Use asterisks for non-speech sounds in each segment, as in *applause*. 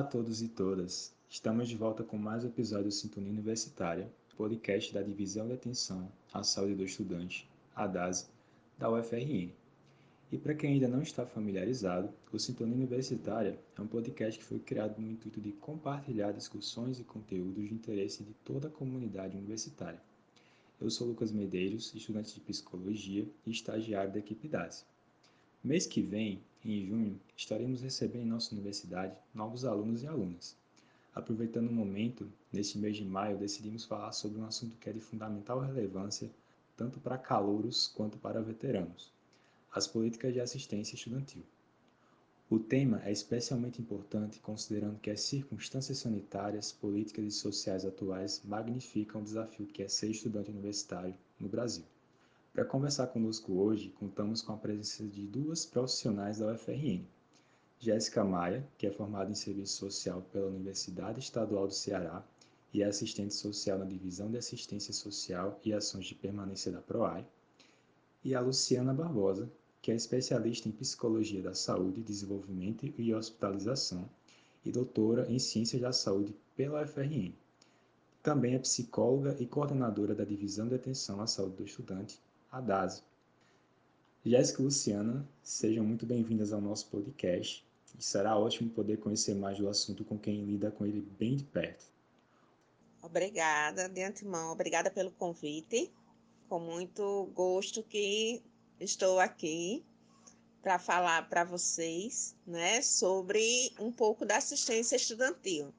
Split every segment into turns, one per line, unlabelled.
Olá a todos e todas. Estamos de volta com mais um episódio do Sintonia Universitária, podcast da Divisão de Atenção à Saúde do Estudante, a DASE, da UFRN. E para quem ainda não está familiarizado, o Sintonia Universitária é um podcast que foi criado no intuito de compartilhar discussões e conteúdos de interesse de toda a comunidade universitária. Eu sou Lucas Medeiros, estudante de Psicologia e estagiário da equipe DASE. Mês que vem, em junho, estaremos recebendo em nossa universidade novos alunos e alunas. Aproveitando o momento, neste mês de maio, decidimos falar sobre um assunto que é de fundamental relevância tanto para calouros quanto para veteranos: as políticas de assistência estudantil. O tema é especialmente importante considerando que as circunstâncias sanitárias, políticas e sociais atuais magnificam o desafio que é ser estudante universitário no Brasil. Para conversar conosco hoje, contamos com a presença de duas profissionais da UFRN. Jéssica Maia, que é formada em Serviço Social pela Universidade Estadual do Ceará e é assistente social na Divisão de Assistência Social e Ações de Permanência da PROAI, e a Luciana Barbosa, que é especialista em Psicologia da Saúde, Desenvolvimento e Hospitalização e doutora em Ciências da Saúde pela UFRN. Também é psicóloga e coordenadora da Divisão de Atenção à Saúde do Estudante a DASE. Jéssica e Luciana, sejam muito bem-vindas ao nosso podcast e será ótimo poder conhecer mais do assunto com quem lida com ele bem de perto.
Obrigada de antemão, obrigada pelo convite. Com muito gosto que estou aqui para falar para vocês, né, sobre um pouco da assistência estudantil.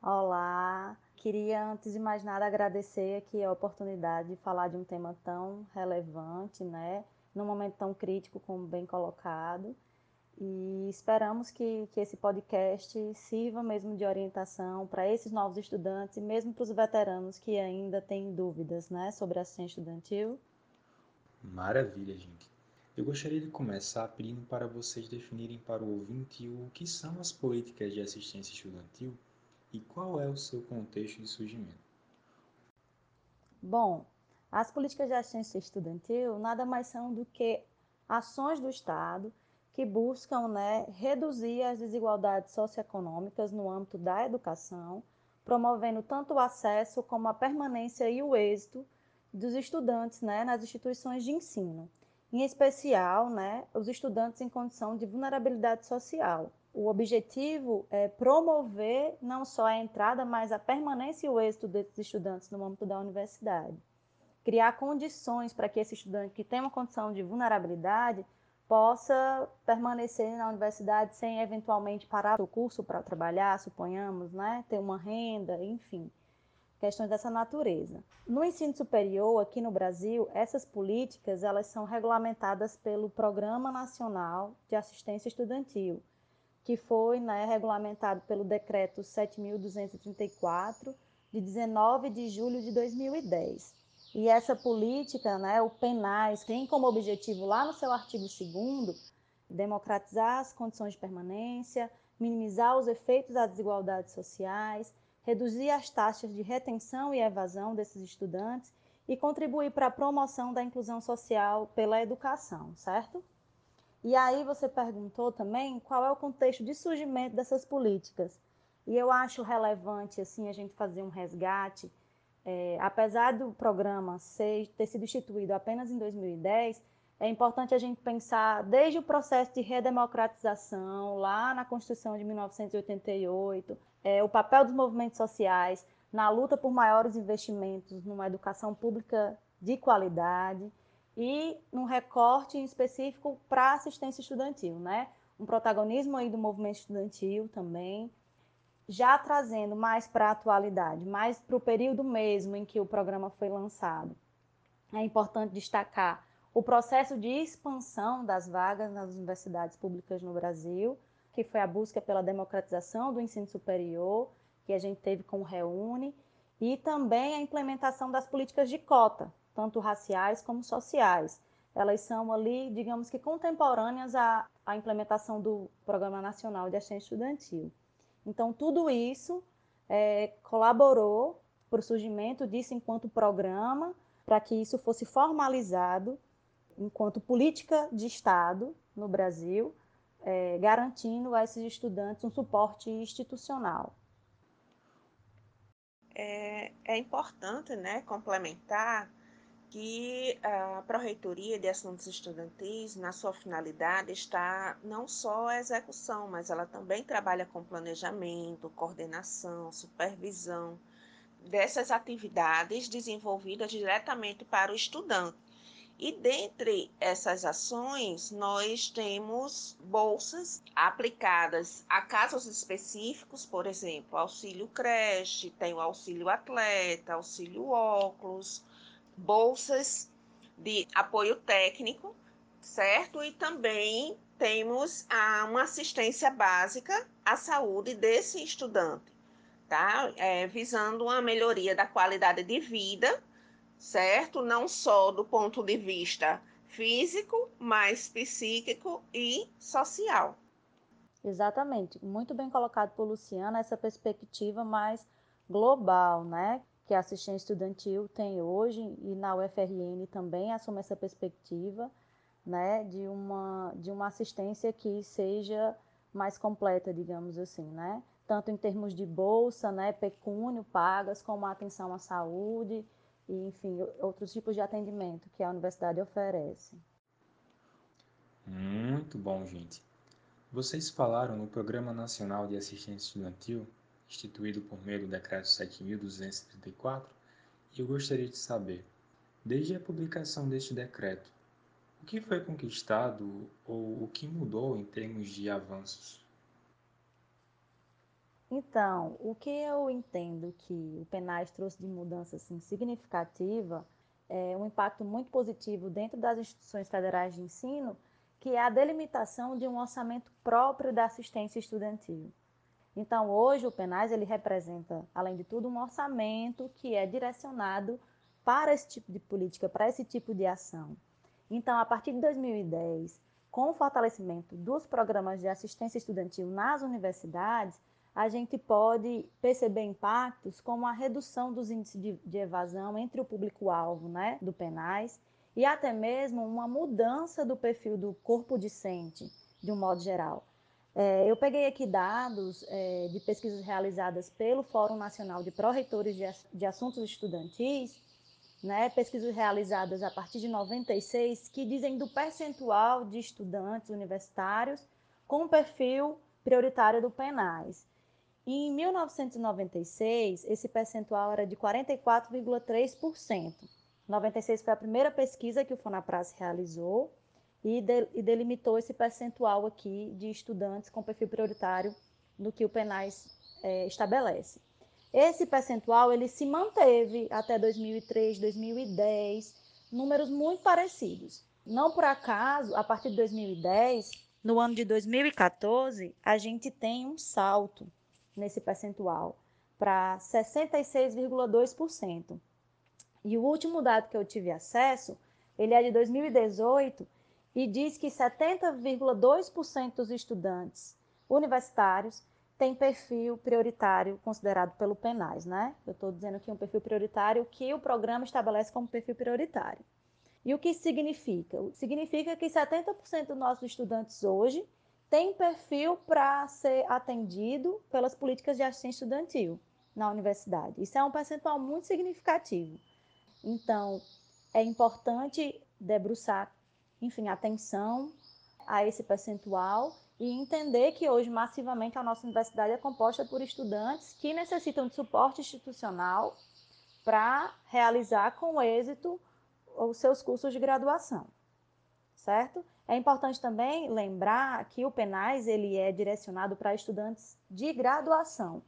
Olá, Queria, antes de mais nada, agradecer aqui a oportunidade de falar de um tema tão relevante, né? Num momento tão crítico, como bem colocado. E esperamos que, que esse podcast sirva mesmo de orientação para esses novos estudantes e mesmo para os veteranos que ainda têm dúvidas né, sobre a assistência estudantil.
Maravilha, gente. Eu gostaria de começar pedindo para vocês definirem para o ouvinte o que são as políticas de assistência estudantil e qual é o seu contexto de surgimento?
Bom, as políticas de assistência estudantil nada mais são do que ações do Estado que buscam né, reduzir as desigualdades socioeconômicas no âmbito da educação, promovendo tanto o acesso como a permanência e o êxito dos estudantes né, nas instituições de ensino, em especial né, os estudantes em condição de vulnerabilidade social, o objetivo é promover não só a entrada, mas a permanência e o êxito desses estudantes no âmbito da universidade. Criar condições para que esse estudante que tem uma condição de vulnerabilidade possa permanecer na universidade sem eventualmente parar o curso para trabalhar, suponhamos, né? ter uma renda, enfim, questões dessa natureza. No ensino superior, aqui no Brasil, essas políticas elas são regulamentadas pelo Programa Nacional de Assistência Estudantil, que foi né, regulamentado pelo Decreto 7.234, de 19 de julho de 2010. E essa política, né, o PENAS, tem como objetivo, lá no seu artigo 2, democratizar as condições de permanência, minimizar os efeitos das desigualdades sociais, reduzir as taxas de retenção e evasão desses estudantes e contribuir para a promoção da inclusão social pela educação, certo? E aí você perguntou também qual é o contexto de surgimento dessas políticas. E eu acho relevante assim a gente fazer um resgate, é, apesar do programa ser, ter sido instituído apenas em 2010, é importante a gente pensar desde o processo de redemocratização, lá na Constituição de 1988, é, o papel dos movimentos sociais na luta por maiores investimentos numa educação pública de qualidade e num recorte específico para assistência estudantil, né? Um protagonismo aí do movimento estudantil também, já trazendo mais para a atualidade, mais para o período mesmo em que o programa foi lançado. É importante destacar o processo de expansão das vagas nas universidades públicas no Brasil, que foi a busca pela democratização do ensino superior, que a gente teve com o Reúne, e também a implementação das políticas de cota, tanto raciais como sociais. Elas são ali, digamos que contemporâneas à, à implementação do Programa Nacional de Assistência Estudantil. Então, tudo isso é, colaborou para o surgimento disso enquanto programa, para que isso fosse formalizado enquanto política de Estado no Brasil, é, garantindo a esses estudantes um suporte institucional.
É, é importante né, complementar que a Pró-Reitoria de Assuntos Estudantis, na sua finalidade, está não só a execução, mas ela também trabalha com planejamento, coordenação, supervisão dessas atividades desenvolvidas diretamente para o estudante. E dentre essas ações, nós temos bolsas aplicadas a casos específicos, por exemplo, auxílio creche, tem o auxílio atleta, auxílio óculos, bolsas de apoio técnico, certo? E também temos a, uma assistência básica à saúde desse estudante, tá? É, visando uma melhoria da qualidade de vida, certo? Não só do ponto de vista físico, mas psíquico e social.
Exatamente, muito bem colocado por Luciana essa perspectiva mais global, né? Que a assistência estudantil tem hoje e na UFRN também assume essa perspectiva né, de, uma, de uma assistência que seja mais completa, digamos assim, né? tanto em termos de bolsa, né, pecúnio pagas, como a atenção à saúde e, enfim, outros tipos de atendimento que a universidade oferece.
Muito bom, gente. Vocês falaram no Programa Nacional de Assistência Estudantil instituído por meio do Decreto 7.234, e eu gostaria de saber, desde a publicação deste decreto, o que foi conquistado ou o que mudou em termos de avanços?
Então, o que eu entendo que o Penais trouxe de mudança assim, significativa é um impacto muito positivo dentro das instituições federais de ensino, que é a delimitação de um orçamento próprio da assistência estudantil. Então, hoje o Penais ele representa, além de tudo, um orçamento que é direcionado para esse tipo de política, para esse tipo de ação. Então, a partir de 2010, com o fortalecimento dos programas de assistência estudantil nas universidades, a gente pode perceber impactos como a redução dos índices de, de evasão entre o público-alvo né, do Penais e até mesmo uma mudança do perfil do corpo discente, de um modo geral. É, eu peguei aqui dados é, de pesquisas realizadas pelo Fórum Nacional de Pró-Reitores de, de, Assuntos Estudantis, né, pesquisas realizadas a partir de 96, que dizem do percentual de estudantes universitários com perfil prioritário do PENAIS. Em 1996, esse percentual era de 44,3%. 96 foi a primeira pesquisa que o Fonapras realizou, e, de, e delimitou esse percentual aqui de estudantes com perfil prioritário no que o Penais é, estabelece. Esse percentual ele se manteve até 2003, 2010, números muito parecidos. Não por acaso, a partir de 2010, no ano de 2014, a gente tem um salto nesse percentual para 66,2%. E o último dado que eu tive acesso, ele é de 2018 e diz que 70,2% dos estudantes universitários têm perfil prioritário considerado pelo Penais, né? Eu estou dizendo aqui um perfil prioritário que o programa estabelece como perfil prioritário. E o que significa? Significa que 70% dos nossos estudantes hoje têm perfil para ser atendido pelas políticas de assistência estudantil na universidade. Isso é um percentual muito significativo. Então, é importante debruçar enfim, atenção a esse percentual e entender que hoje, massivamente, a nossa universidade é composta por estudantes que necessitam de suporte institucional para realizar com êxito os seus cursos de graduação, certo? É importante também lembrar que o PENAIS ele é direcionado para estudantes de graduação.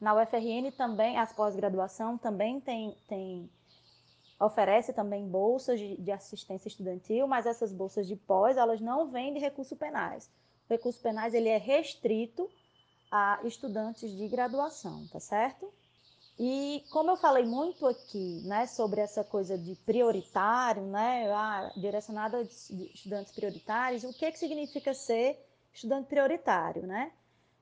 Na UFRN também, as pós-graduação também tem, tem oferece também bolsas de, de, assistência estudantil, mas essas bolsas de pós, elas não vêm de recursos penais. O recurso penais ele é restrito a estudantes de graduação, tá certo? E como eu falei muito aqui, né, sobre essa coisa de prioritário, né, direcionada a estudantes prioritários, o que que significa ser estudante prioritário, né?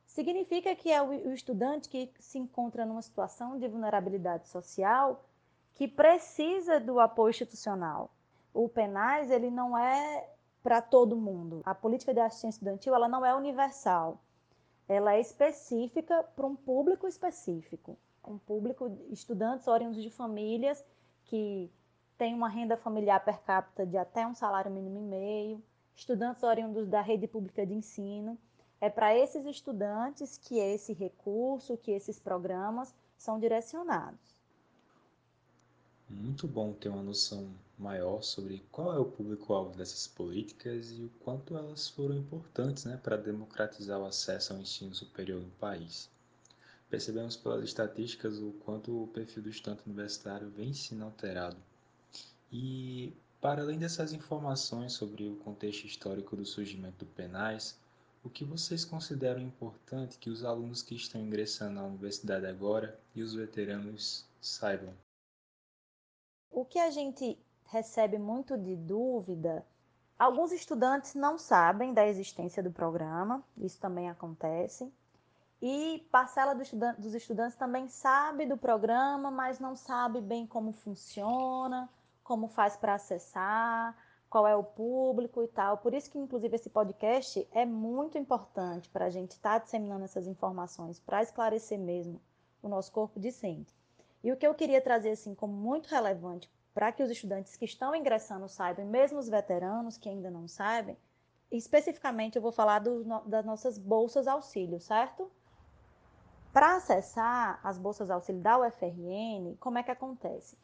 Significa que é o estudante que se encontra numa situação de vulnerabilidade social que precisa do apoio institucional. O Penais ele não é para todo mundo. A política de assistência estudantil ela não é universal. Ela é específica para um público específico. Um público de estudantes oriundos de famílias que têm uma renda familiar per capita de até um salário mínimo e meio, estudantes oriundos da rede pública de ensino. É para esses estudantes que esse recurso, que esses programas são direcionados.
Muito bom ter uma noção maior sobre qual é o público-alvo dessas políticas e o quanto elas foram importantes né, para democratizar o acesso ao ensino superior no país. Percebemos pelas estatísticas o quanto o perfil do estudante universitário vem sendo alterado. E, para além dessas informações sobre o contexto histórico do surgimento do penais, o que vocês consideram importante que os alunos que estão ingressando na universidade agora e os veteranos saibam?
O que a gente recebe muito de dúvida, alguns estudantes não sabem da existência do programa, isso também acontece. E parcela do estudante, dos estudantes também sabe do programa, mas não sabe bem como funciona, como faz para acessar, qual é o público e tal. Por isso que, inclusive, esse podcast é muito importante para a gente estar tá disseminando essas informações, para esclarecer mesmo o nosso corpo discente. E o que eu queria trazer assim como muito relevante para que os estudantes que estão ingressando saibam, mesmo os veteranos que ainda não sabem, especificamente eu vou falar do, das nossas bolsas auxílio, certo? Para acessar as bolsas auxílio da UFRN, como é que acontece?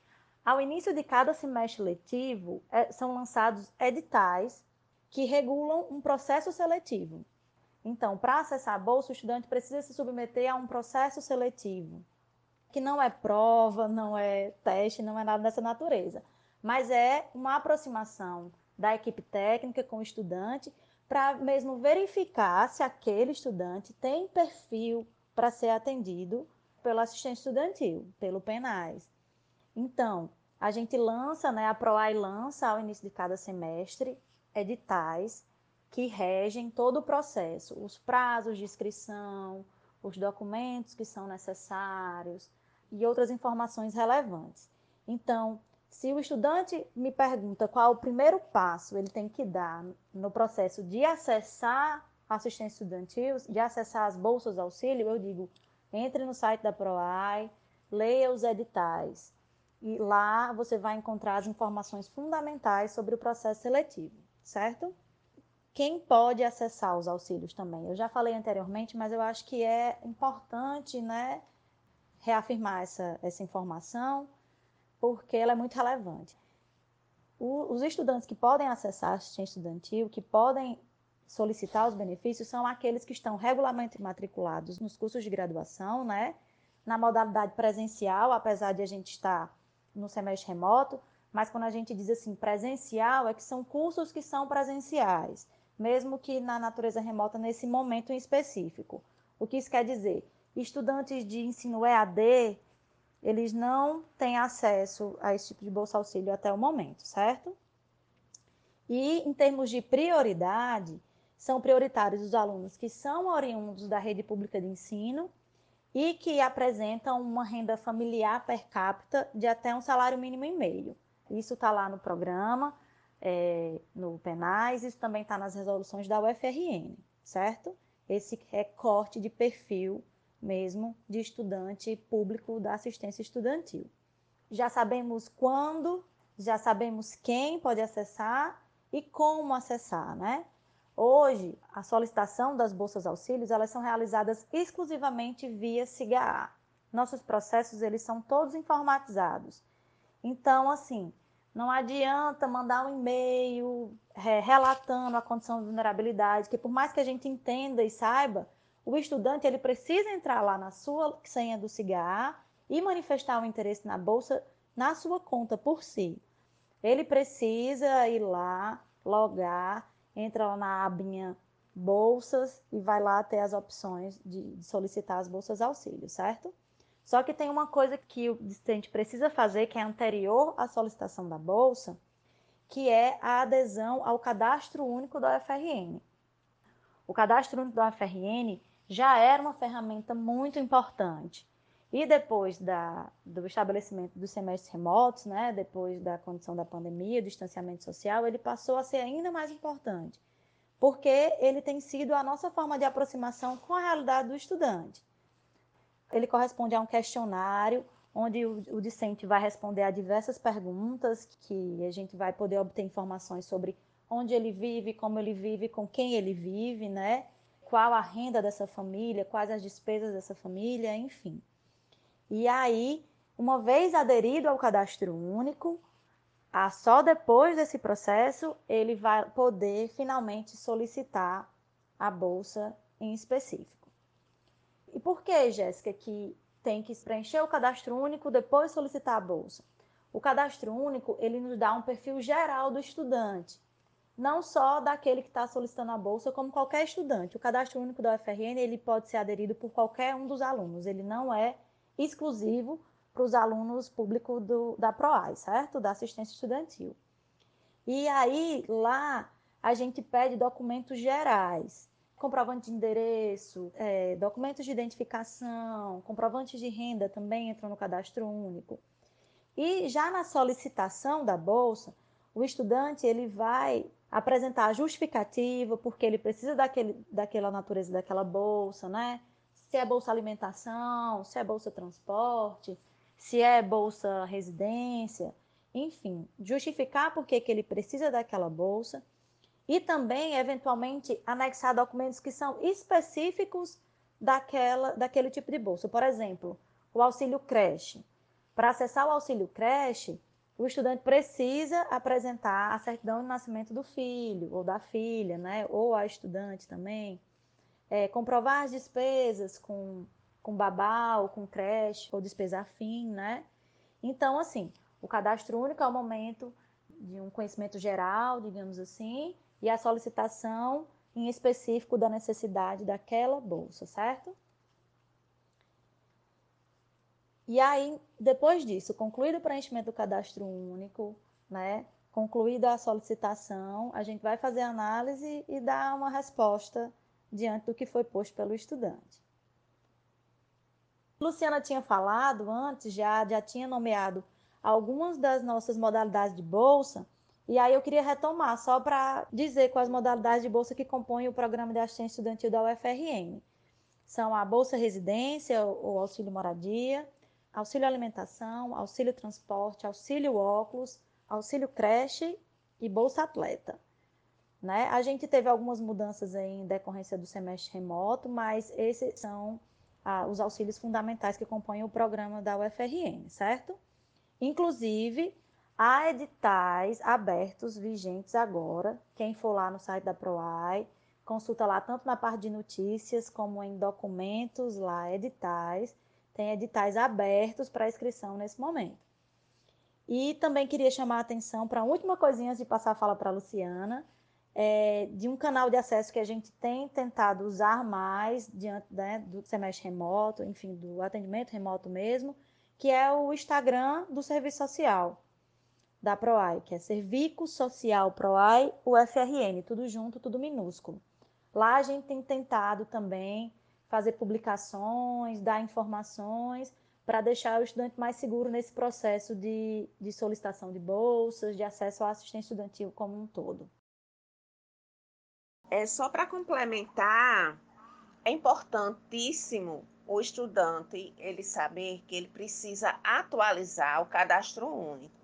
Ao início de cada semestre letivo, é, são lançados editais que regulam um processo seletivo. Então, para acessar a bolsa, o estudante precisa se submeter a um processo seletivo que não é prova, não é teste, não é nada dessa natureza, mas é uma aproximação da equipe técnica com o estudante para mesmo verificar se aquele estudante tem perfil para ser atendido pelo assistente estudantil, pelo PENAIS. Então, a gente lança, né, a PROAI lança ao início de cada semestre editais que regem todo o processo, os prazos de inscrição, os documentos que são necessários, e outras informações relevantes. Então, se o estudante me pergunta qual o primeiro passo ele tem que dar no processo de acessar a assistência estudantil, de acessar as bolsas auxílio, eu digo, entre no site da PROAI, leia os editais. E lá você vai encontrar as informações fundamentais sobre o processo seletivo, certo? Quem pode acessar os auxílios também? Eu já falei anteriormente, mas eu acho que é importante, né? Reafirmar essa, essa informação, porque ela é muito relevante. O, os estudantes que podem acessar a assistência estudantil, que podem solicitar os benefícios, são aqueles que estão regularmente matriculados nos cursos de graduação, né? Na modalidade presencial, apesar de a gente estar no semestre remoto, mas quando a gente diz assim presencial, é que são cursos que são presenciais, mesmo que na natureza remota nesse momento em específico. O que isso quer dizer? Estudantes de ensino EAD, eles não têm acesso a esse tipo de bolsa auxílio até o momento, certo? E em termos de prioridade, são prioritários os alunos que são oriundos da rede pública de ensino e que apresentam uma renda familiar per capita de até um salário mínimo e meio. Isso está lá no programa, é, no penais, isso também está nas resoluções da UFRN, certo? Esse recorte de perfil mesmo de estudante público da assistência estudantil. Já sabemos quando, já sabemos quem pode acessar e como acessar, né? Hoje, a solicitação das bolsas auxílios, elas são realizadas exclusivamente via SIGA. Nossos processos, eles são todos informatizados. Então, assim, não adianta mandar um e-mail é, relatando a condição de vulnerabilidade, que por mais que a gente entenda e saiba, o estudante ele precisa entrar lá na sua senha do cigarro e manifestar o interesse na bolsa na sua conta por si. Ele precisa ir lá, logar, entra lá na abinha bolsas e vai lá ter as opções de, solicitar as bolsas auxílio, certo? Só que tem uma coisa que o discente precisa fazer, que é anterior à solicitação da bolsa, que é a adesão ao cadastro único da UFRN. O cadastro único da UFRN já era uma ferramenta muito importante. E depois da, do estabelecimento dos semestres remotos, né, depois da condição da pandemia, do distanciamento social, ele passou a ser ainda mais importante, porque ele tem sido a nossa forma de aproximação com a realidade do estudante. Ele corresponde a um questionário onde o, o discente vai responder a diversas perguntas que a gente vai poder obter informações sobre onde ele vive, como ele vive, com quem ele vive, né? Qual a renda dessa família, quais as despesas dessa família, enfim. E aí, uma vez aderido ao cadastro único, só depois desse processo ele vai poder finalmente solicitar a bolsa em específico. E por que, Jéssica, que tem que preencher o cadastro único depois solicitar a bolsa? O cadastro único ele nos dá um perfil geral do estudante, não só daquele que está solicitando a bolsa, como qualquer estudante. O cadastro único da UFRN ele pode ser aderido por qualquer um dos alunos. Ele não é exclusivo para os alunos públicos da PROAI, certo? Da assistência estudantil. E aí, lá, a gente pede documentos gerais, comprovante de endereço, é, documentos de identificação, comprovantes de renda também entram no cadastro único. E já na solicitação da bolsa, o estudante ele vai apresentar a justificativa porque ele precisa daquele, daquela natureza daquela bolsa, né? se é bolsa alimentação, se é bolsa transporte, se é bolsa residência, enfim, justificar por que ele precisa daquela bolsa e também, eventualmente, anexar documentos que são específicos daquela, daquele tipo de bolsa. Por exemplo, o auxílio creche. Para acessar o auxílio creche, o estudante precisa apresentar a certidão de nascimento do filho ou da filha, né? ou a estudante também é, comprovar as despesas com, com babá ou com creche ou despesa afim, né? Então, assim, o cadastro único é o momento de um conhecimento geral, digamos assim, e a solicitação em específico da necessidade daquela bolsa, certo? E aí, depois disso, concluído o preenchimento do cadastro único, né, concluída a solicitação, a gente vai fazer a análise e dar uma resposta diante do que foi posto pelo estudante. Luciana tinha falado antes, já, já tinha nomeado algumas das nossas modalidades de bolsa, e aí eu queria retomar só para dizer quais modalidades de bolsa que compõem o programa de assistência estudantil da UFRN. São a Bolsa Residência ou Auxílio Moradia, Auxílio Alimentação, Auxílio Transporte, Auxílio Óculos, Auxílio Creche e Bolsa Atleta. Né? A gente teve algumas mudanças em decorrência do semestre remoto, mas esses são ah, os auxílios fundamentais que compõem o programa da UFRN, certo? Inclusive, há editais abertos, vigentes agora. Quem for lá no site da PROAI, consulta lá tanto na parte de notícias como em documentos, lá, editais. Tem editais abertos para inscrição nesse momento. E também queria chamar a atenção para a última coisinha antes de passar a fala para a Luciana é, de um canal de acesso que a gente tem tentado usar mais diante né, do semestre remoto, enfim, do atendimento remoto mesmo, que é o Instagram do Serviço Social da PROAI, que é Serviço Social PROAI UFRN, tudo junto, tudo minúsculo. Lá a gente tem tentado também fazer publicações, dar informações para deixar o estudante mais seguro nesse processo de, de solicitação de bolsas, de acesso à assistência estudantil como um todo.
É só para complementar, é importantíssimo o estudante ele saber que ele precisa atualizar o cadastro único.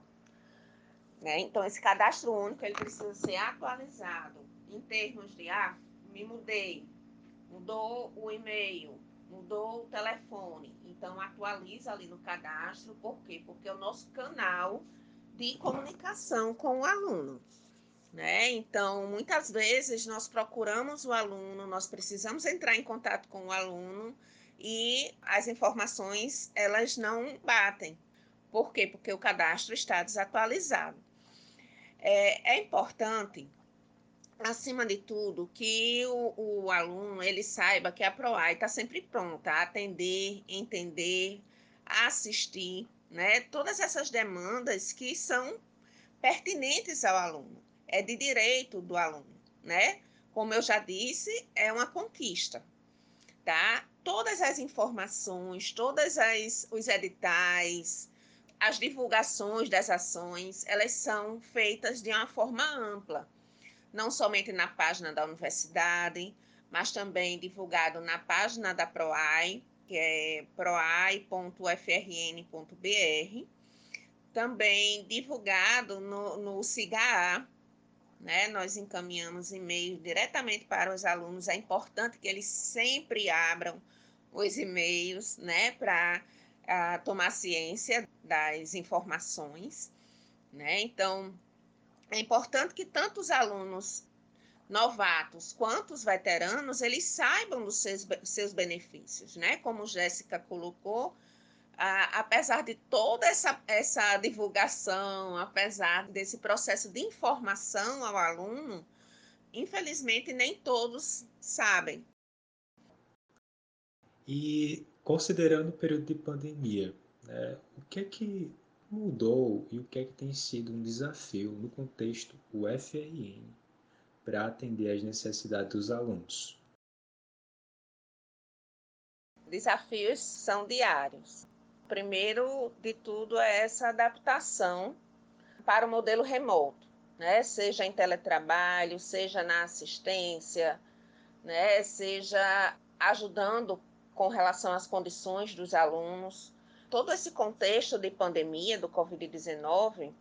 Né? Então, esse cadastro único ele precisa ser atualizado em termos de, ah, me mudei, mudou o e-mail, mudou o telefone. Então, atualiza ali no cadastro, por quê? Porque é o nosso canal de comunicação com o aluno. Né? Então, muitas vezes nós procuramos o aluno, nós precisamos entrar em contato com o aluno e as informações elas não batem. Por quê? Porque o cadastro está desatualizado. É, é importante, acima de tudo, que o, o aluno ele saiba que a PROAI está sempre pronta a atender, entender, assistir, né? Todas essas demandas que são pertinentes ao aluno é de direito do aluno, né? Como eu já disse, é uma conquista, tá? todas as informações, todas as os editais, as divulgações das ações, elas são feitas de uma forma ampla, não somente na página da universidade, mas também divulgado na página da PROAI, que é proai.frn.br, também divulgado no, no CIGA, né? Nós encaminhamos e-mails diretamente para os alunos. É importante que eles sempre abram os e-mails, né, para uh, tomar ciência das informações, né? Então, é importante que tanto os alunos novatos quanto os veteranos eles saibam dos seus, seus benefícios, né? Como Jéssica colocou, apesar de toda essa, essa divulgação, apesar desse processo de informação ao aluno, infelizmente nem todos sabem.
E considerando o período de pandemia, né, o que é que mudou e o que é que tem sido um desafio no contexto UFRN para atender às necessidades dos alunos?
Desafios são diários. Primeiro de tudo é essa adaptação para o modelo remoto, né? Seja em teletrabalho, seja na assistência, né? Seja ajudando com relação às condições dos alunos. Todo esse contexto de pandemia do COVID-19,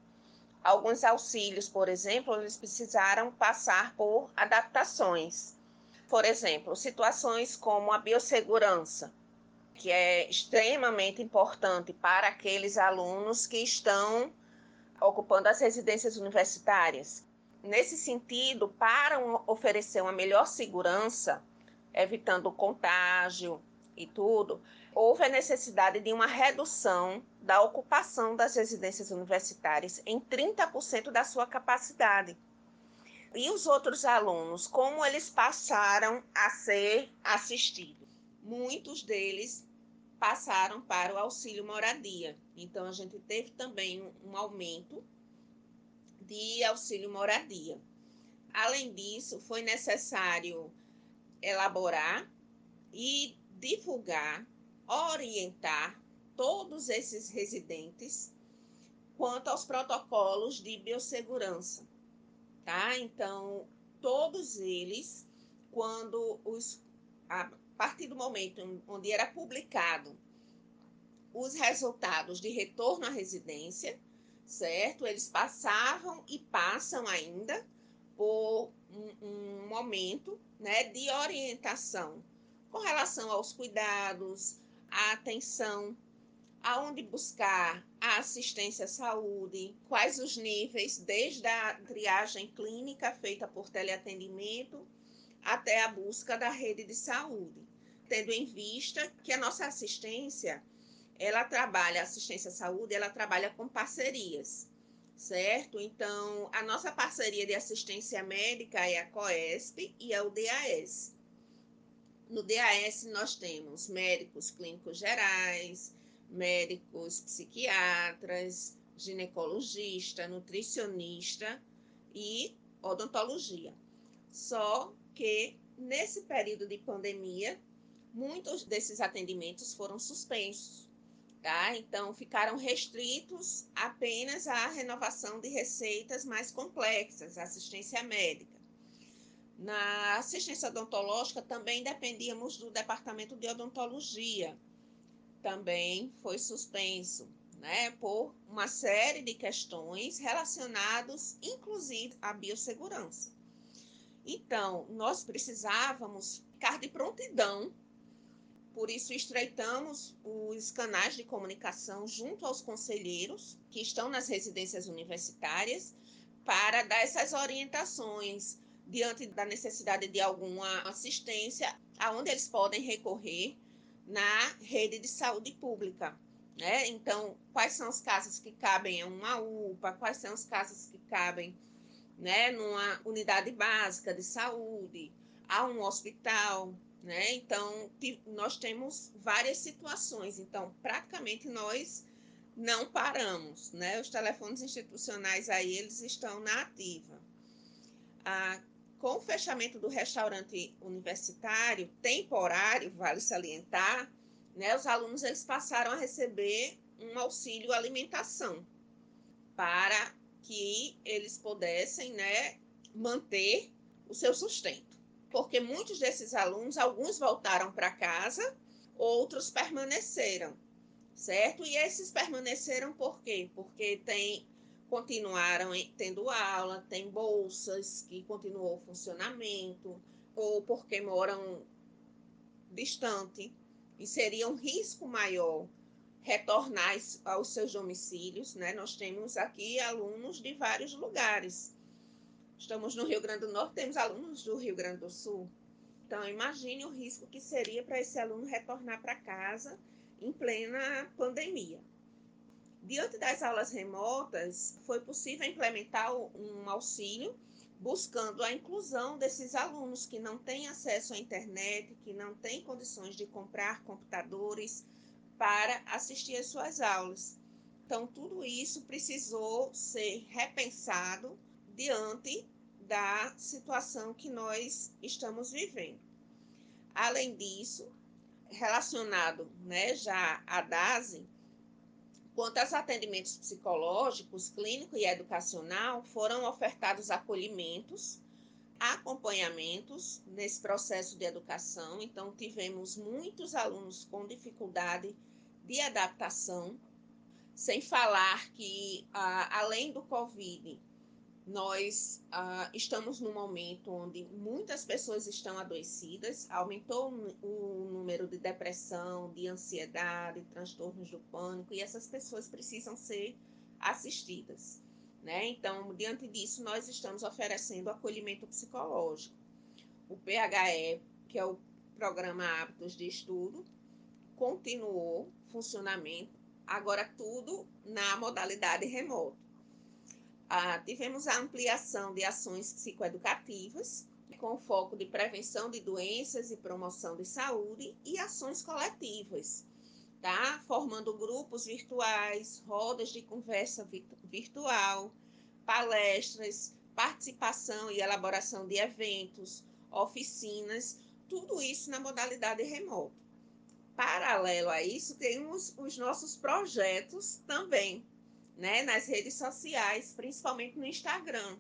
alguns auxílios, por exemplo, eles precisaram passar por adaptações. Por exemplo, situações como a biossegurança, que é extremamente importante para aqueles alunos que estão ocupando as residências universitárias. Nesse sentido, para oferecer uma melhor segurança, evitando o contágio e tudo, houve a necessidade de uma redução da ocupação das residências universitárias em 30% da sua capacidade. E os outros alunos, como eles passaram a ser assistidos? muitos deles passaram para o auxílio moradia. Então, a gente teve também um aumento de auxílio moradia. Além disso, foi necessário elaborar e divulgar, orientar todos esses residentes quanto aos protocolos de biossegurança, tá? Então, todos eles, quando os, a, partir do momento onde era publicado os resultados de retorno à residência, certo? Eles passavam e passam ainda por um, um momento né, de orientação com relação aos cuidados, à atenção, aonde buscar a assistência à saúde, quais os níveis, desde a triagem clínica feita por teleatendimento até a busca da rede de saúde, tendo em vista que a nossa assistência, ela trabalha, assistência à saúde, ela trabalha com parcerias, certo? Então, a nossa parceria de assistência médica é a COESP e a UDAS. No DAS, nós temos médicos clínicos gerais, médicos psiquiatras, ginecologista, nutricionista e odontologia. Só que nesse período de pandemia, muitos desses atendimentos foram suspensos. Tá? Então, ficaram restritos apenas à renovação de receitas mais complexas, assistência médica. Na assistência odontológica, também dependíamos do departamento de odontologia, também foi suspenso, né, por uma série de questões relacionadas, inclusive, à biossegurança. Então, nós precisávamos ficar de prontidão, por isso estreitamos os canais de comunicação junto aos conselheiros que estão nas residências universitárias para dar essas orientações diante da necessidade de alguma assistência, aonde eles podem recorrer na rede de saúde pública. Né? Então, quais são os casos que cabem a uma UPA, quais são os casos que cabem né, numa unidade básica de saúde, a um hospital, né? Então, nós temos várias situações. Então, praticamente nós não paramos, né? Os telefones institucionais aí, eles estão na ativa. Ah, com o fechamento do restaurante universitário temporário, vale salientar, né, os alunos eles passaram a receber um auxílio alimentação para que eles pudessem né, manter o seu sustento. Porque muitos desses alunos, alguns voltaram para casa, outros permaneceram, certo? E esses permaneceram por quê? Porque tem continuaram tendo aula, tem bolsas que continuou o funcionamento, ou porque moram distante e seria um risco maior retornar aos seus domicílios, né? Nós temos aqui alunos de vários lugares. Estamos no Rio Grande do Norte, temos alunos do Rio Grande do Sul. Então, imagine o risco que seria para esse aluno retornar para casa em plena pandemia. Diante das aulas remotas, foi possível implementar um auxílio buscando a inclusão desses alunos que não têm acesso à internet, que não têm condições de comprar computadores para assistir às suas aulas. Então, tudo isso precisou ser repensado diante da situação que nós estamos vivendo. Além disso, relacionado né, já à DASE, Quanto aos atendimentos psicológicos, clínico e educacional, foram ofertados acolhimentos, acompanhamentos nesse processo de educação. Então, tivemos muitos alunos com dificuldade de adaptação, sem falar que, além do Covid, nós ah, estamos num momento onde muitas pessoas estão adoecidas, aumentou o número de depressão, de ansiedade, transtornos do pânico, e essas pessoas precisam ser assistidas. Né? Então, diante disso, nós estamos oferecendo acolhimento psicológico. O PHE, que é o Programa Hábitos de Estudo, continuou funcionamento, agora tudo na modalidade remota. Ah, tivemos a ampliação de ações psicoeducativas, com foco de prevenção de doenças e promoção de saúde, e ações coletivas, tá? formando grupos virtuais, rodas de conversa virtual, palestras, participação e elaboração de eventos, oficinas, tudo isso na modalidade remota. Paralelo a isso, temos os nossos projetos também, né, nas redes sociais, principalmente no Instagram.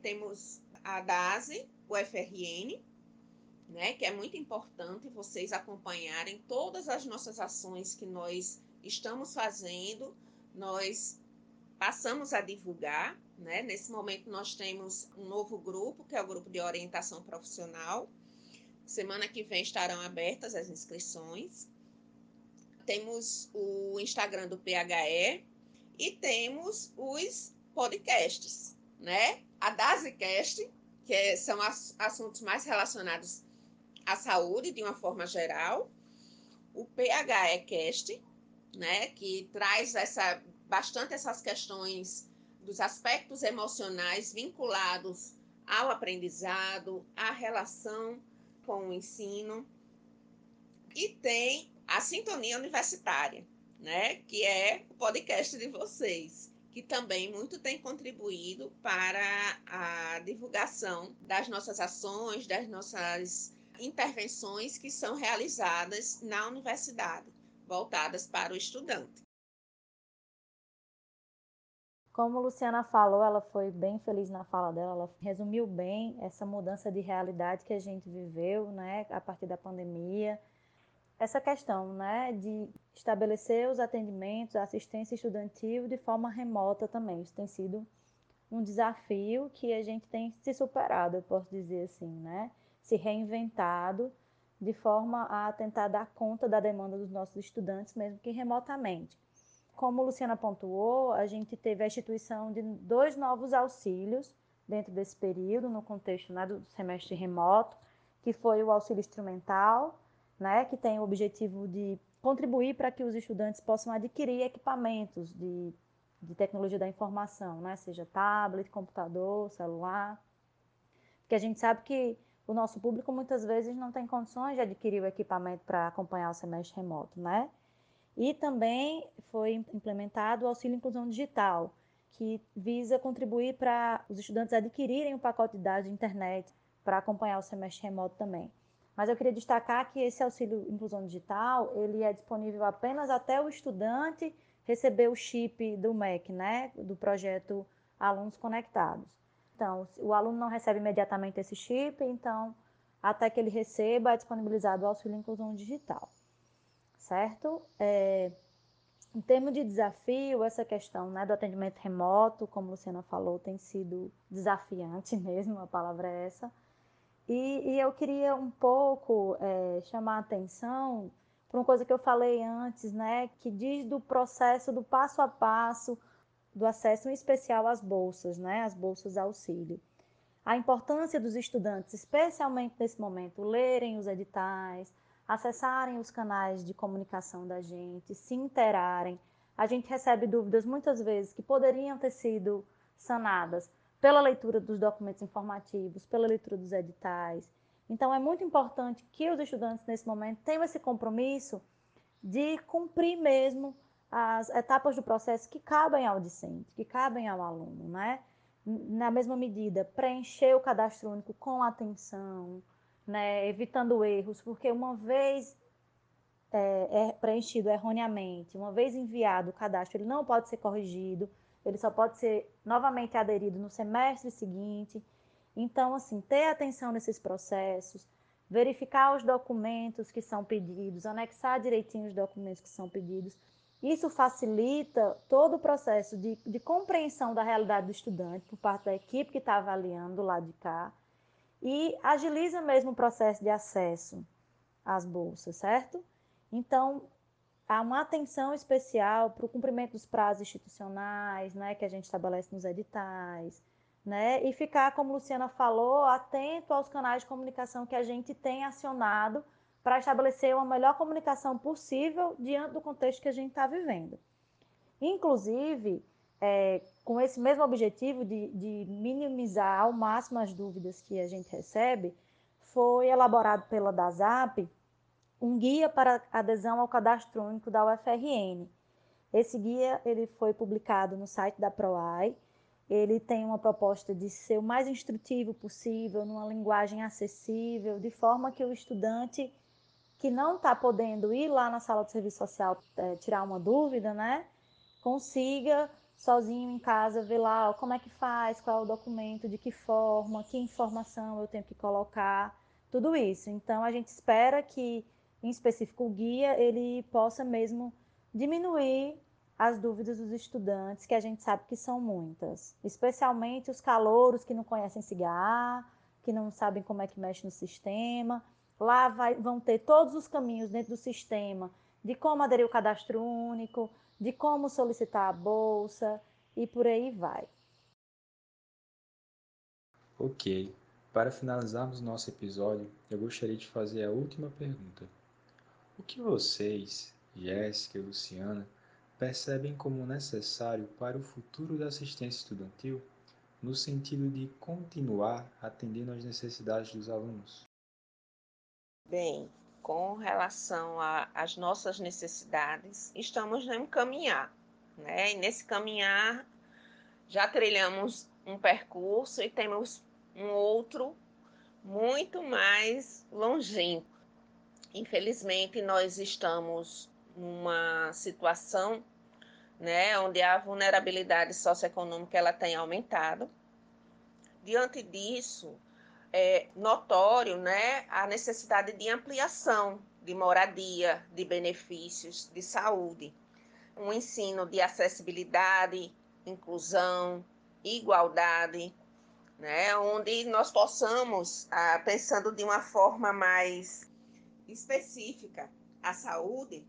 Temos a DASE, o FRN, né, que é muito importante vocês acompanharem todas as nossas ações que nós estamos fazendo, nós passamos a divulgar. Né? Nesse momento, nós temos um novo grupo, que é o grupo de orientação profissional. Semana que vem estarão abertas as inscrições. Temos o Instagram do PHE, e temos os podcasts, né? A DASICast, que são assuntos mais relacionados à saúde de uma forma geral, o PHEcast, né, que traz essa bastante essas questões dos aspectos emocionais vinculados ao aprendizado, à relação com o ensino. E tem a sintonia universitária, né? Que é o podcast de vocês, que também muito tem contribuído para a divulgação das nossas ações, das nossas intervenções que são realizadas na universidade, voltadas para o estudante.
Como Luciana falou, ela foi bem feliz na fala dela, ela resumiu bem essa mudança de realidade que a gente viveu, né, a partir da pandemia essa questão né, de estabelecer os atendimentos, a assistência estudantil de forma remota também. Isso tem sido um desafio que a gente tem se superado, eu posso dizer assim, né? Se reinventado de forma a tentar dar conta da demanda dos nossos estudantes, mesmo que remotamente. Como Luciana pontuou, a gente teve a instituição de dois novos auxílios dentro desse período, no contexto né, do semestre remoto, que foi o auxílio instrumental né, que tem o objetivo de contribuir para que os estudantes possam adquirir equipamentos de, de tecnologia da informação, né, seja tablet, computador, celular. Porque a gente sabe que o nosso público muitas vezes não tem condições de adquirir o equipamento para acompanhar o semestre remoto, né? E também foi implementado o auxílio inclusão digital, que visa contribuir para os estudantes adquirirem um pacote de dados de internet para acompanhar o semestre remoto também. Mas eu queria destacar que esse auxílio inclusão digital, ele é disponível apenas até o estudante receber o chip do MEC, né, do projeto Alunos Conectados. Então, o aluno não recebe imediatamente esse chip, então, até que ele receba, é disponibilizado o auxílio inclusão digital, certo? É, em termos de desafio, essa questão né, do atendimento remoto, como a Luciana falou, tem sido desafiante *laughs* mesmo, a palavra é essa. E, e eu queria um pouco é, chamar a atenção para uma coisa que eu falei antes, né, que diz do processo do passo a passo do acesso em especial às bolsas, né, às bolsas auxílio. A importância dos estudantes, especialmente nesse momento, lerem os editais, acessarem os canais de comunicação da gente, se interarem. A gente recebe dúvidas muitas vezes que poderiam ter sido sanadas pela leitura dos documentos informativos, pela leitura dos editais. Então, é muito importante que os estudantes, nesse momento, tenham esse compromisso de cumprir mesmo as etapas do processo que cabem ao discente, que cabem ao aluno, né? Na mesma medida, preencher o cadastro único com atenção, né, evitando erros, porque uma vez é, é preenchido erroneamente, uma vez enviado o cadastro, ele não pode ser corrigido, ele só pode ser novamente aderido no semestre seguinte. Então, assim, ter atenção nesses processos, verificar os documentos que são pedidos, anexar direitinho os documentos que são pedidos. Isso facilita todo o processo de, de compreensão da realidade do estudante por parte da equipe que está avaliando do lado de cá e agiliza mesmo o processo de acesso às bolsas, certo? Então, há uma atenção especial para o cumprimento dos prazos institucionais, né, que a gente estabelece nos editais, né, e ficar, como Luciana falou, atento aos canais de comunicação que a gente tem acionado para estabelecer uma melhor comunicação possível diante do contexto que a gente está vivendo. Inclusive, é, com esse mesmo objetivo de, de minimizar ao máximo as dúvidas que a gente recebe, foi elaborado pela DASAP um guia para adesão ao cadastro único da UFRN. Esse guia ele foi publicado no site da PROAI. Ele tem uma proposta de ser o mais instrutivo possível, numa linguagem acessível, de forma que o estudante que não está podendo ir lá na sala de serviço social é, tirar uma dúvida, né, consiga sozinho em casa, ver lá ó, como é que faz, qual é o documento, de que forma, que informação eu tenho que colocar, tudo isso. Então, a gente espera que, em específico, o guia ele possa mesmo diminuir as dúvidas dos estudantes, que a gente sabe que são muitas, especialmente os calouros que não conhecem cigarro, que não sabem como é que mexe no sistema. Lá vai, vão ter todos os caminhos dentro do sistema de como aderir ao cadastro único, de como solicitar a bolsa e por aí vai.
Ok. Para finalizarmos nosso episódio, eu gostaria de fazer a última pergunta. O que vocês, Jéssica e Luciana, percebem como necessário para o futuro da assistência estudantil, no sentido de continuar atendendo às necessidades dos alunos?
Bem, com relação às nossas necessidades, estamos no caminhar, né? E nesse caminhar já trilhamos um percurso e temos um outro muito mais longínquo. Infelizmente, nós estamos numa situação né, onde a vulnerabilidade socioeconômica ela tem aumentado. Diante disso, é notório né, a necessidade de ampliação de moradia, de benefícios, de saúde, um ensino de acessibilidade, inclusão, igualdade, né, onde nós possamos, ah, pensando de uma forma mais específica a saúde,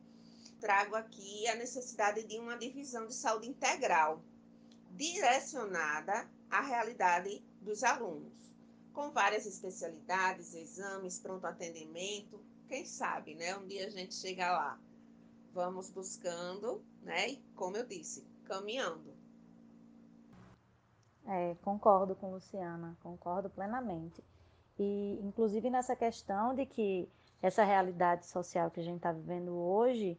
trago aqui a necessidade de uma divisão de saúde integral, direcionada à realidade dos alunos com várias especialidades, exames, pronto atendimento. Quem sabe, né? Um dia a gente chega lá. Vamos buscando, né? E como eu disse, caminhando.
É, concordo com Luciana, concordo plenamente. E, inclusive, nessa questão de que essa realidade social que a gente está vivendo hoje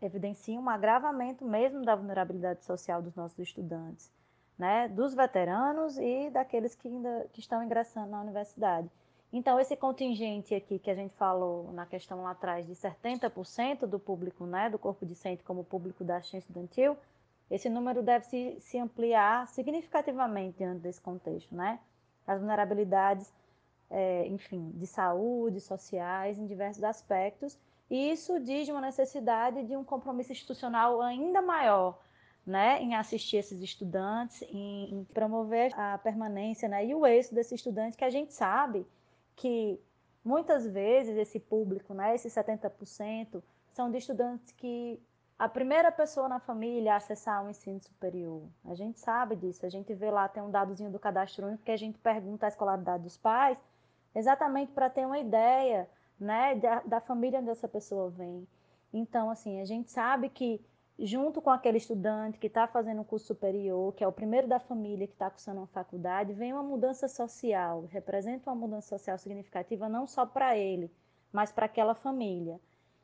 evidenciam um agravamento mesmo da vulnerabilidade social dos nossos estudantes, né, dos veteranos e daqueles que ainda que estão ingressando na universidade. Então, esse contingente aqui que a gente falou na questão lá atrás de 70% do público, né, do corpo discente como público da assistência estudantil, esse número deve se, se ampliar significativamente diante desse contexto, né? As vulnerabilidades, é, enfim, de saúde, sociais, em diversos aspectos, e isso diz uma necessidade de um compromisso institucional ainda maior, né, em assistir esses estudantes, em, em promover a permanência né, e o êxito desses estudantes, que a gente sabe que muitas vezes esse público, né, esses 70%, são de estudantes que a primeira pessoa na família a acessar o um ensino superior. A gente sabe disso, a gente vê lá, tem um dadozinho do cadastro único que a gente pergunta a escolaridade dos pais, exatamente para ter uma ideia né, da, da família onde essa pessoa vem. Então, assim, a gente sabe que junto com aquele estudante que está fazendo um curso superior, que é o primeiro da família que está cursando uma faculdade, vem uma mudança social, representa uma mudança social significativa não só para ele, mas para aquela família.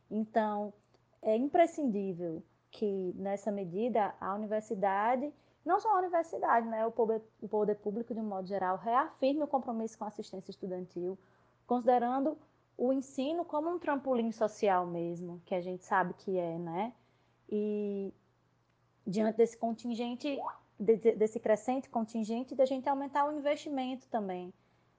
Então, é imprescindível que, nessa medida, a universidade, não só a universidade, né, o poder, o poder público, de um modo geral, reafirme o compromisso com a assistência estudantil, considerando o ensino como um trampolim social mesmo, que a gente sabe que é, né? E diante desse contingente, desse crescente contingente, da gente aumentar o investimento também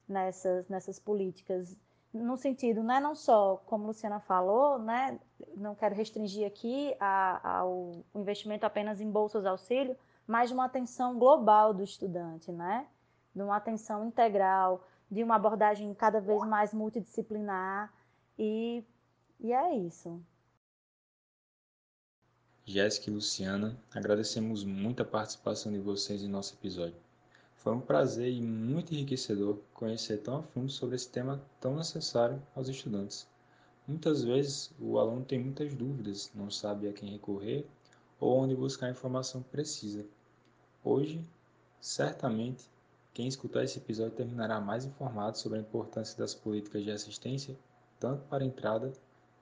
nessas, nessas políticas, no sentido, né, não só, como a Luciana falou, né, não quero restringir aqui ao investimento apenas em bolsas auxílio, mas de uma atenção global do estudante, né, de uma atenção integral, de uma abordagem cada vez mais multidisciplinar, e, e é isso.
Jéssica e Luciana, agradecemos muito a participação de vocês em nosso episódio. Foi um prazer e muito enriquecedor conhecer tão a fundo sobre esse tema tão necessário aos estudantes. Muitas vezes o aluno tem muitas dúvidas, não sabe a quem recorrer ou onde buscar a informação que precisa. Hoje, certamente, quem escutar esse episódio terminará mais informado sobre a importância das políticas de assistência, tanto para a entrada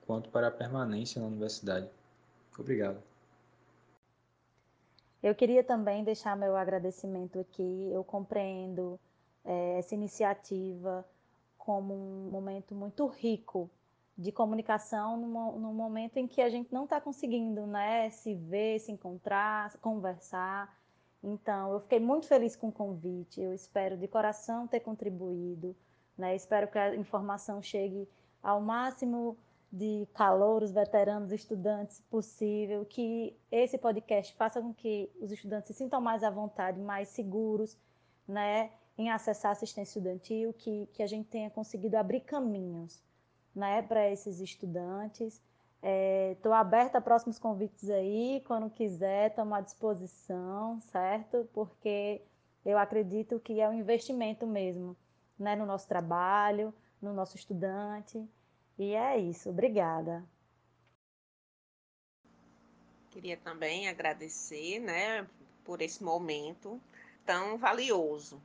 quanto para a permanência na universidade. Obrigado.
Eu queria também deixar meu agradecimento aqui. Eu compreendo é, essa iniciativa como um momento muito rico de comunicação no, momento em que a gente não está conseguindo né, se ver, se encontrar, conversar. Então, eu fiquei muito feliz com o convite. Eu espero de coração ter contribuído. Né? Espero que a informação chegue ao máximo de calouros, veteranos, estudantes possível, que esse podcast faça com que os estudantes se sintam mais à vontade, mais seguros, né, em acessar assistência estudantil, que, que a gente tenha conseguido abrir caminhos, né, para esses estudantes. Estou é, aberta a próximos convites aí, quando quiser, estamos à disposição, certo? Porque eu acredito que é um investimento mesmo, né, no nosso trabalho, no nosso estudante. E é isso, obrigada.
Queria também agradecer, né, por esse momento tão valioso,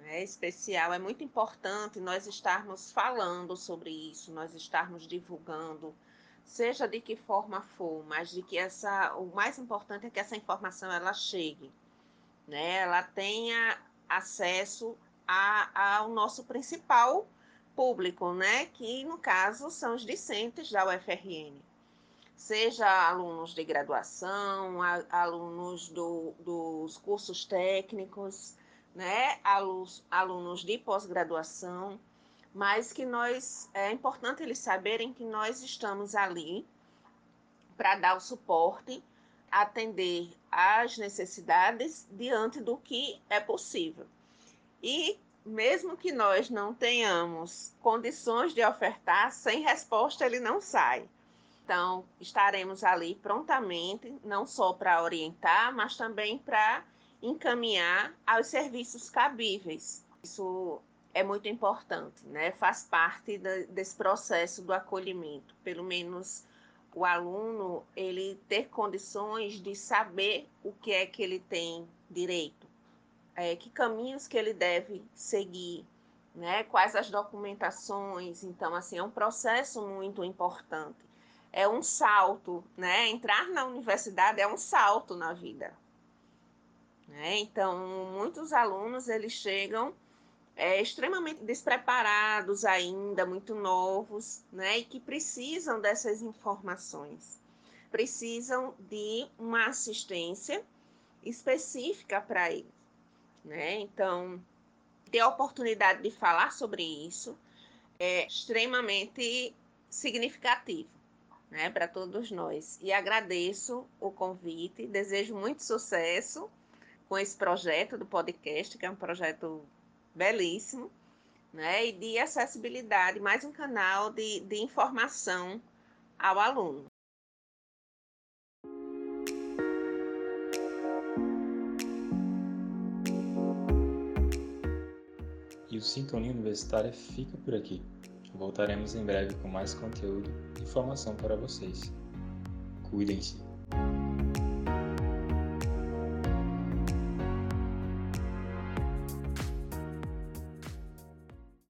né, especial. É muito importante nós estarmos falando sobre isso, nós estarmos divulgando, seja de que forma for, mas de que essa, o mais importante é que essa informação ela chegue, né, ela tenha acesso a, ao nosso principal público, né? que no caso são os discentes da UFRN. Seja alunos de graduação, alunos do, dos cursos técnicos, né? alunos, alunos de pós-graduação, mas que nós é importante eles saberem que nós estamos ali para dar o suporte, atender às necessidades diante do que é possível. E mesmo que nós não tenhamos condições de ofertar, sem resposta ele não sai. Então, estaremos ali prontamente, não só para orientar, mas também para encaminhar aos serviços cabíveis. Isso é muito importante, né? Faz parte desse processo do acolhimento. Pelo menos o aluno ele ter condições de saber o que é que ele tem direito é, que caminhos que ele deve seguir, né? quais as documentações. Então, assim, é um processo muito importante. é um salto, né? Entrar na universidade é um salto na vida. Né? Então, muitos alunos eles chegam é, extremamente despreparados ainda, muito novos, né? E que precisam dessas informações, precisam de uma assistência específica para eles, né? Então, ter a oportunidade de falar sobre isso é extremamente significativo né, para todos nós. E agradeço o convite, desejo muito sucesso com esse projeto do podcast, que é um projeto belíssimo, né, e de acessibilidade, mais um canal de, de informação ao aluno.
E o Sintonia Universitária fica por aqui. Voltaremos em breve com mais conteúdo e informação para vocês. Cuidem-se.